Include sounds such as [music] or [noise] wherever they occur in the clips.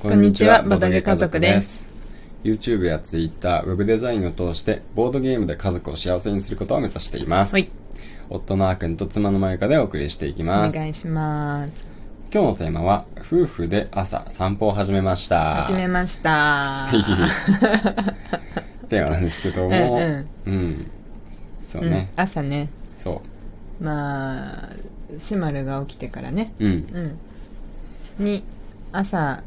こんにちはボドゲ家族です。YouTube や Twitter、ウェブデザインを通してボードゲームで家族を幸せにすることを目指しています、はい。夫のあーくんと妻のまゆかでお送りしていきおます。願いします。今日のテーマは夫婦で朝散歩を始めました。始めました。テーマなんですけども。うんうん。そううんね、朝ね。そまあシマルが起きてからね。ううん。うん。に朝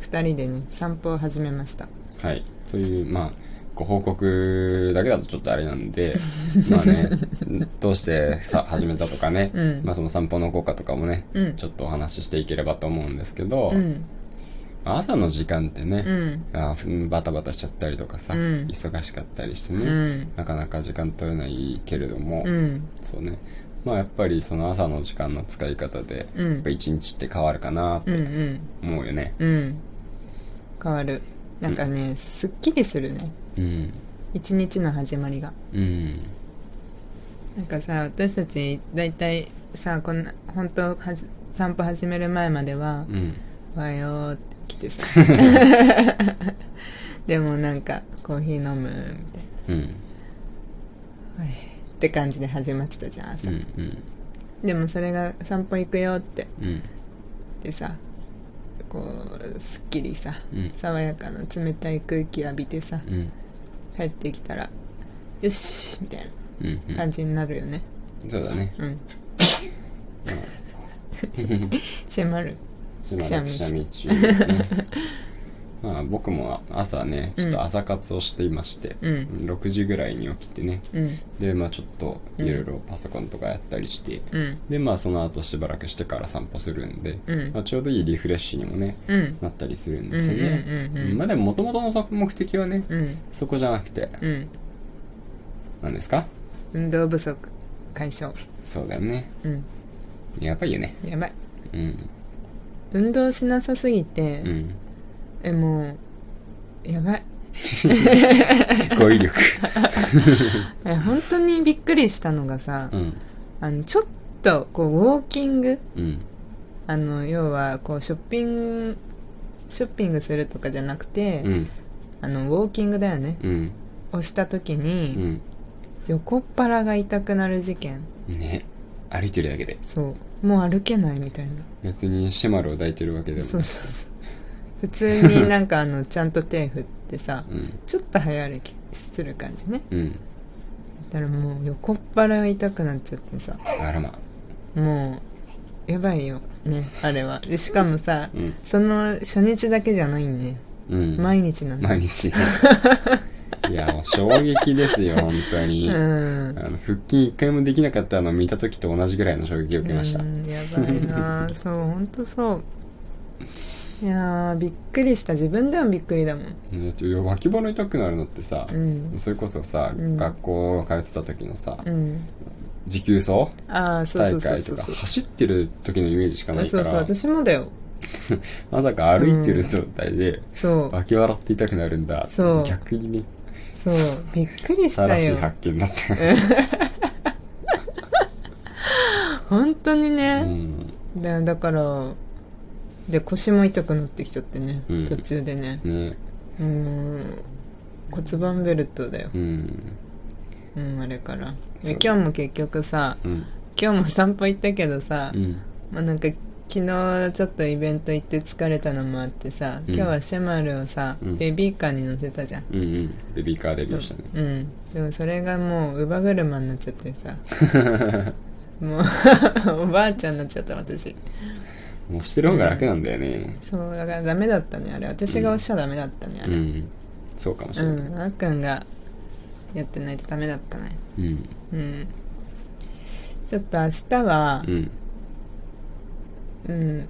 二人でね散歩を始めました。はい。そういうまあご報告だけだとちょっとあれなんで [laughs] まあねどうしてさ始めたとかね、うん。まあ、その散歩の効果とかもね、うん。ちょっとお話ししていければと思うんですけど、うん。まあ朝の時間ってね、うん。あーバタバタしちゃったりとかさ、うん。忙しかったりしてね、うん。なかなか時間取れないけれども、うん。そうねまあやっぱりその朝の時間の使い方で、一日って変わるかなっうんうてん。思うよね。うん。変わる。なんかね、すっきりするね。うん。一日の始まりが。うん。なんかさ私たち大体さこんな本当はじ散歩始める前まではうん「おはよう」って来てさ。[laughs] でもなんかコーヒー飲むみたいうん。なはいって感じで始まってたじゃん朝、うんうん。でもそれが散歩行くよって。うん。でさこうすっきりさ、うん。爽やかな冷たい空気浴びてさうん。帰ってきたらよしみたいうんうなん。感じになるよね。そうだね。うん。シェマルしばらくくしゃみ中ね [laughs] まあ僕も朝ねちょっと朝活をしていまして、うん。6時ぐらいに起きてね。うん。でまあちょっといろいろパソコンとかやったりして、うん。でまあその後しばらくしてから散歩するんで、うん。まあ、ちょうどいいリフレッシュにもねうん。なったりするんですよね、まあでも元々の目的はね、うん。そこじゃなくてうん。何ですか？運動不足解消。そうだよね。うん。やばいよね。やばい。うん。運動しなさすぎて、うんえもうやばい。語彙力。[laughs] え本当にびっくりしたのがさ、うん。あのちょっとこうウォーキングうん。あの要はこうショッピングショッピングするとかじゃなくて、うん。あのウォーキングだよね。うん。をした時うに、ん。横っ腹が痛くなる事件。ね。歩いてるだけで。そう。もう歩けないみたいな。別にシェマルを抱いてるわけでもそうそうそう普通になんかあのちゃんと手振ってさ [laughs] うん。ちょっと早歩きする感じね。うん。だからもう横っ腹が痛くなっちゃってさ。あらま。もうやばいよねあれは。でしかもさ、うん。その初日だけじゃないんね、うん。毎日なんだ毎日。[laughs] いやもう衝撃ですよ [laughs] 本当に、うん。あの腹筋一回もできなかったのを見た時と同じぐらいの衝撃を受けました。うんやばいな。そう本当そういやーびっくりした。自分でもびっくりだもん。だっていや脇腹痛くなるのってさ、うん。それこそさ、うん。学校通ってた時のさ、うん。持久走大会とか走ってる時のイメージしかないから。そうそう私もだよ。[laughs] まさか歩いてる状態で脇腹って痛くなるんだ。そう。逆にね。そう。びっくりした新しいよ発見だった。[laughs] 本当にうね、ん。だだからで腰も痛くなってきちゃってね、うん。途中でね。ね。うん骨盤ベルトだよ。うん。うんあれから。今日も結局さうん。今日も散歩行ったけどさ、うん。まあなんか昨日ちょっとイベント行って疲れたのもあってさ、うん。今日はシェマルをさ、うん。ベビーカーに乗せたじゃん。うんうん。ベビーカーデビューしたね。うん。でもそれがもう乳母車になっちゃってさ。[laughs] もう [laughs] おばあちゃんになっちゃった私もうしてる方が楽なんだよね。そうだからダメだったねあれ。私が押しちゃダメだったねあれ。うん。そうかもしうれない。ん。あっくんがやってないとダメだったね。うん。うん。ちょっと明日はうん。うん。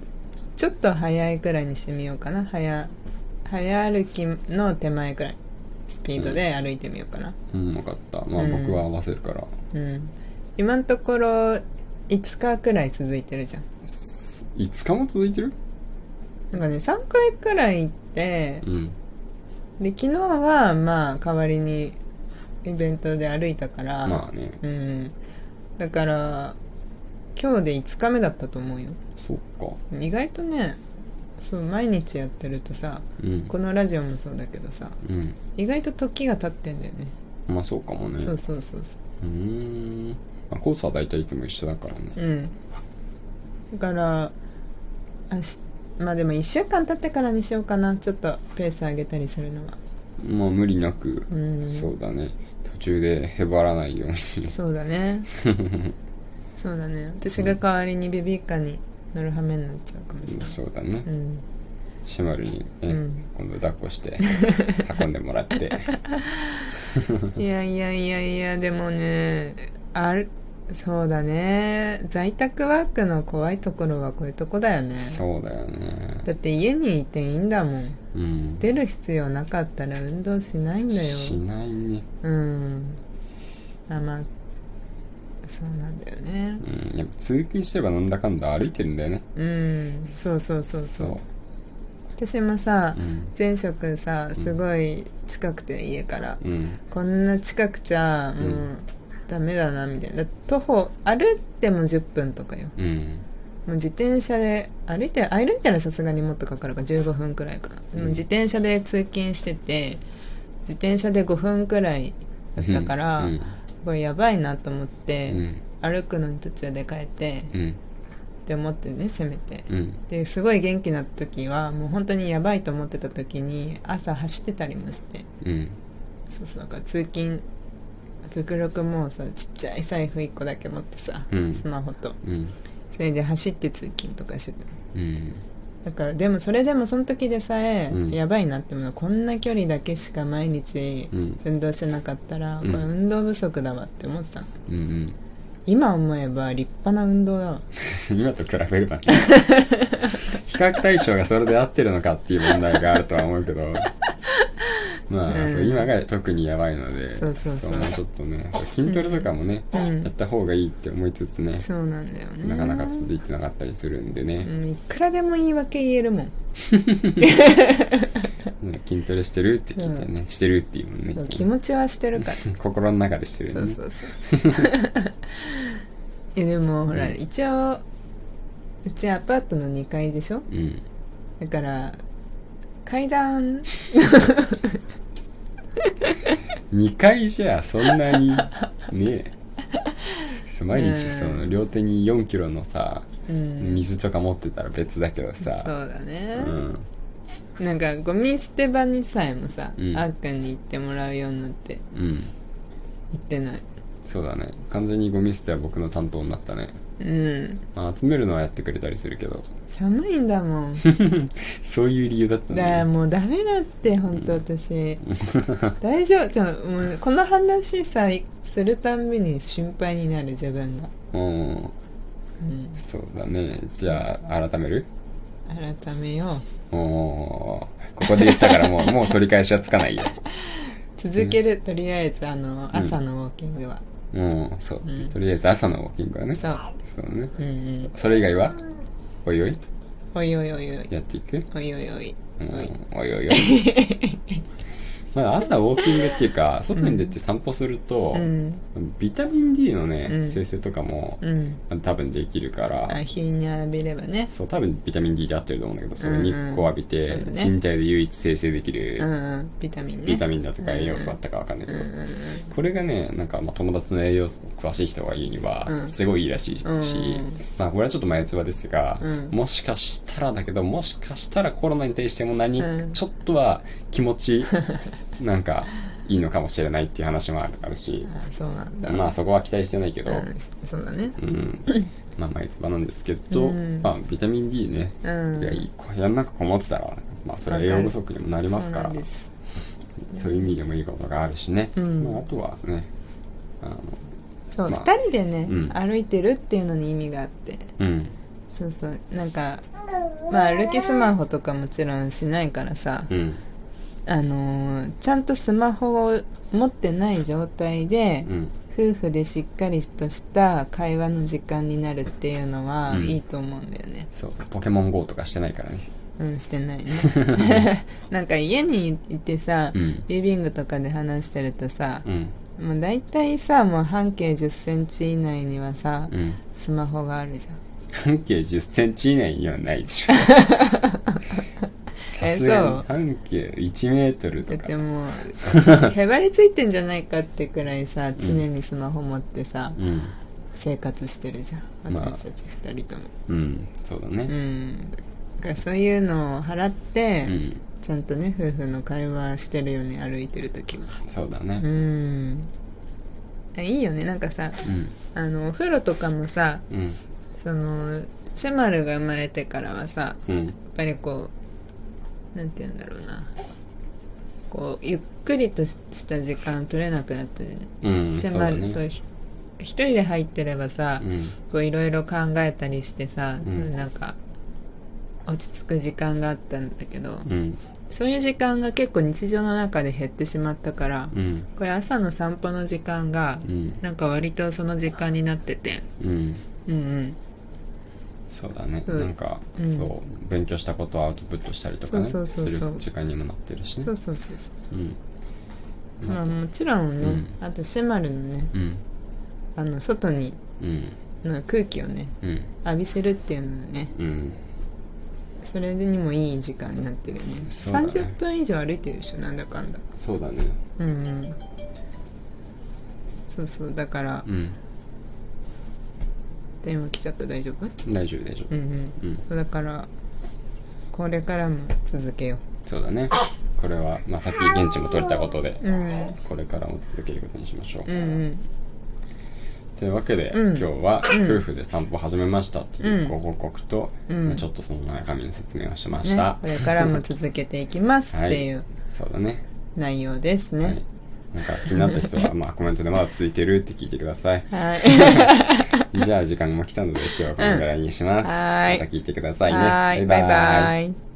ちょっと早いくらいにしてみようかな。早早歩きの手前くらい。スピードで歩いてみようかな。うん分かった。まあうん。僕は合わせるから。うん。今のところ5日くらい続いてるじゃん5日も続いてる？なんかね3回くらい行ってうん。で昨日はまあ代わりにイベントで歩いたからまあね。うん。だから今日で5日目だったと思うよ。そっか。意外とねそう毎日やってるとさうん。このラジオもそうだけどさうん。意外と時が経ってんだよね。まあそうかもね。そうそうそうそう。ーん、まあ、コースは大体いつも一緒だからね。ううん。だからまあでも1週間経ってからにしようかな。ちょっとペース上げたりするのは。まあ無理なく、うん。そうだね。途中でへばらないように。そうだね。[laughs] そうだね。私が代わりにベビーカーに乗る羽目になっちゃうかもしれない。そうだね。うん。シマルにね、うん。今度抱っこして運んでもらって。[laughs] いやいやいやいやでもねあるそうだね。在宅ワークの怖いところはこういうとこだよね。そうだよね。だって家にいていいんだもん。うん。出る必要なかったら運動しないんだよ。しないね。うん。あまあそうなんだよね。うん。やっぱ通勤してればなんだかんだ歩いてるんだよね。うん。そうそうそうそう。そう。私もさ、うん。前職さすごい近くて家から、うん。こんな近くちゃもう、うんダメだなみたいな。だ徒歩歩いても10分とかよ。うん。もう自転車で歩いて歩いたらさすがにもっとかかるから15分くらいかな、でも自転車で通勤してて自転車で5分くらいだったから、うん。これやばいなと思っうて、ん。歩くのに途中で帰ってうん。って思ってねせめて、うん。ですごい元気な時はもう本当にやばいと思ってた時に朝走ってたりもして。うん。そうそうだから通勤極力もうさちっちゃい財布1個だけ持ってさ、うん。スマホと。うん。それで走って通勤とかしてたうん。だからでもそれでもその時でさえ、うん。やばいなって思うこんな距離だけしか毎日うん。運動してなかったら、うん。これ運動不足だわって思ってたの。うんうん。今思えば立派な運動だわ。[laughs] 今と比べればね。[laughs] 比較対象がそれで合ってるのかっていう問題があるとは思うけどまあ、今が特にやばいのでそうそうそう。もうちょっとね筋トレとかもね、うん。やった方がいいって思いつつね、そうなんだよね。なかなか続いてなかったりするんでね、うんいくらでも言い訳言えるもん。[laughs] ね筋トレしてるって聞いてね、してるっていうもんねそう気持ちはしてるから。[laughs] 心の中でしてるね。そうそうそうえ [laughs] でもほら、うん。一応うちアパートの2階でしょ？うん。だから階段2回じゃそんなに [laughs] ねそう毎日その両手に4キロのさうん。水とか持ってたら別だけどそうさだね。う、ん。なんかゴミ捨て場にさえもさ、うん。あっくんに行ってもらうようになってうん。行ってない。そうだね。完全にゴミ捨ては僕の担当になったね、うん。まあ、集めるのはやってくれたりするけど。寒いんだもん。[laughs] そういう理由だっただからねもうダメだって本当私。大丈夫。じゃあもうこの話さするたんびに心配になる自分が、うん。うん、そうだね。じゃあ改める？改めよう。おここで言ったからもう [laughs] もう取り返しはつかないよ。続ける、とりあえずあの朝のウォーキングは、うんそう、うん。とりあえず朝のウォーキングはね。そう。そうね。うんうん。それ以外はおいおい。おいおいおいおい。やっていく？おいおいおい。うんおいおいおいまあ朝ウォーキングっていうか外に出て散歩すると、うん。ビタミン D のね、うん。生成とかも、うん。多分できるから。あ日に浴びればね。そう多分ビタミン D で合ってると思うんだけどその日光浴びて、人体で唯一生成できる、うんうん。ビタミンね。ビタミンだとか栄養素だったかわかんないけど、うんうんうん。これがねなんかまあ友達の栄養素詳しい人が言うにはうん。すごいいいらしいし、うん。まあこれはちょっと前つばですが、うん。もしかしたらだけどもしかしたらコロナに対しても何、うん。ちょっとは気持ち [laughs] なんかいいのかもしれないっていう話もあるあるし、あそうなんだ。まあそこは期待してないけど、うんそうだね。うん、まあ前つばなんですけど、うん。まあビタミン D ね、うん。いや部屋の中こもってたらまあそれは栄養不足にもなりますからそういう意味でもいいことがあるしね、うん。まあ、あとはねあのそう、まあ2人でね、うん。歩いてるっていうのに意味があって。うん。そうそう。なんかまあ歩きスマホとかもちろんしないからさ、うんあのーちゃんとスマホを持ってない状態で、うん。夫婦でしっかりとした会話の時間になるっていうのはうん。いいと思うんだよね。そう。ポケモン GO とかしてないからね。うん、してないね。[laughs] なんか家にいてさ、うん。リビングとかで話してるとさ、うん。もう大体さもう半径1 0センチ以内にはさ、うん。スマホがあるじ半径10センチ以内にはないでしょ。さ [laughs] そう。半径1メートルだっとかてもうへばりついてんじゃないかってくらいさ常にスマホ持ってさ、うん。生活してるじゃん。まあ。私たち二人とも、うん。そうだうねん。だからそういうのを払って、うん。ちゃんとね夫婦の会話してるよね歩いてる時はそうだうねん。いいよね。なんかさうん。あのお風呂とかもさうん。そのシェマルが生まれてからはさうん。やっぱりこうなんて言うんだろうな。こうゆっくりとした時間取れなくなったじゃんうんそうだシェマル、そうねひ一人で入ってればさ、うん。こういろいろ考えたりしてさ、うん。そなんか落ち着く時間があったんだけど、うん。そういう時間が結構日常の中で減ってしまったから、うん。これ朝の散歩の時間がうん。なんか割とその時間になってて。うん。うんうんそうだね。なんか、うん。そう。勉強したことをアウトプットしたりとかね。する時間にもなってるしね。そうそうそうそう。ん。うまあもちろんね、うん。あとシェマルのね。うん。あの外にうん。の空気をねうん。浴びせるっていうのはね。うん。それにもいい時間になってるよね。ね。30分以上歩いてるでしょなんだかんだ。そうだね。うんうん。そうそう。だからうん電話来ちゃった？大丈夫？大丈夫大丈夫。うんうん。うん。そうだからこれからも続けよそうだね。これはまあさっき現地も取れたことでううん。これからも続けることにしましょう、うんうん。というわけで、うん。今日はうん。夫婦で散歩始めましたっていううん。ご報告と、うん。まあちょっとその中身の説明をしましねた、これからも続けていきますっていう [laughs] そうだね。内容ですはい。ねなんか気になった人は、まあ、コメントでまだ続いてるって聞いてください。はい [laughs] じゃあ時間も来たので今日はこのぐらいにします。はい。また聞いてくださいね。はい。バイバイ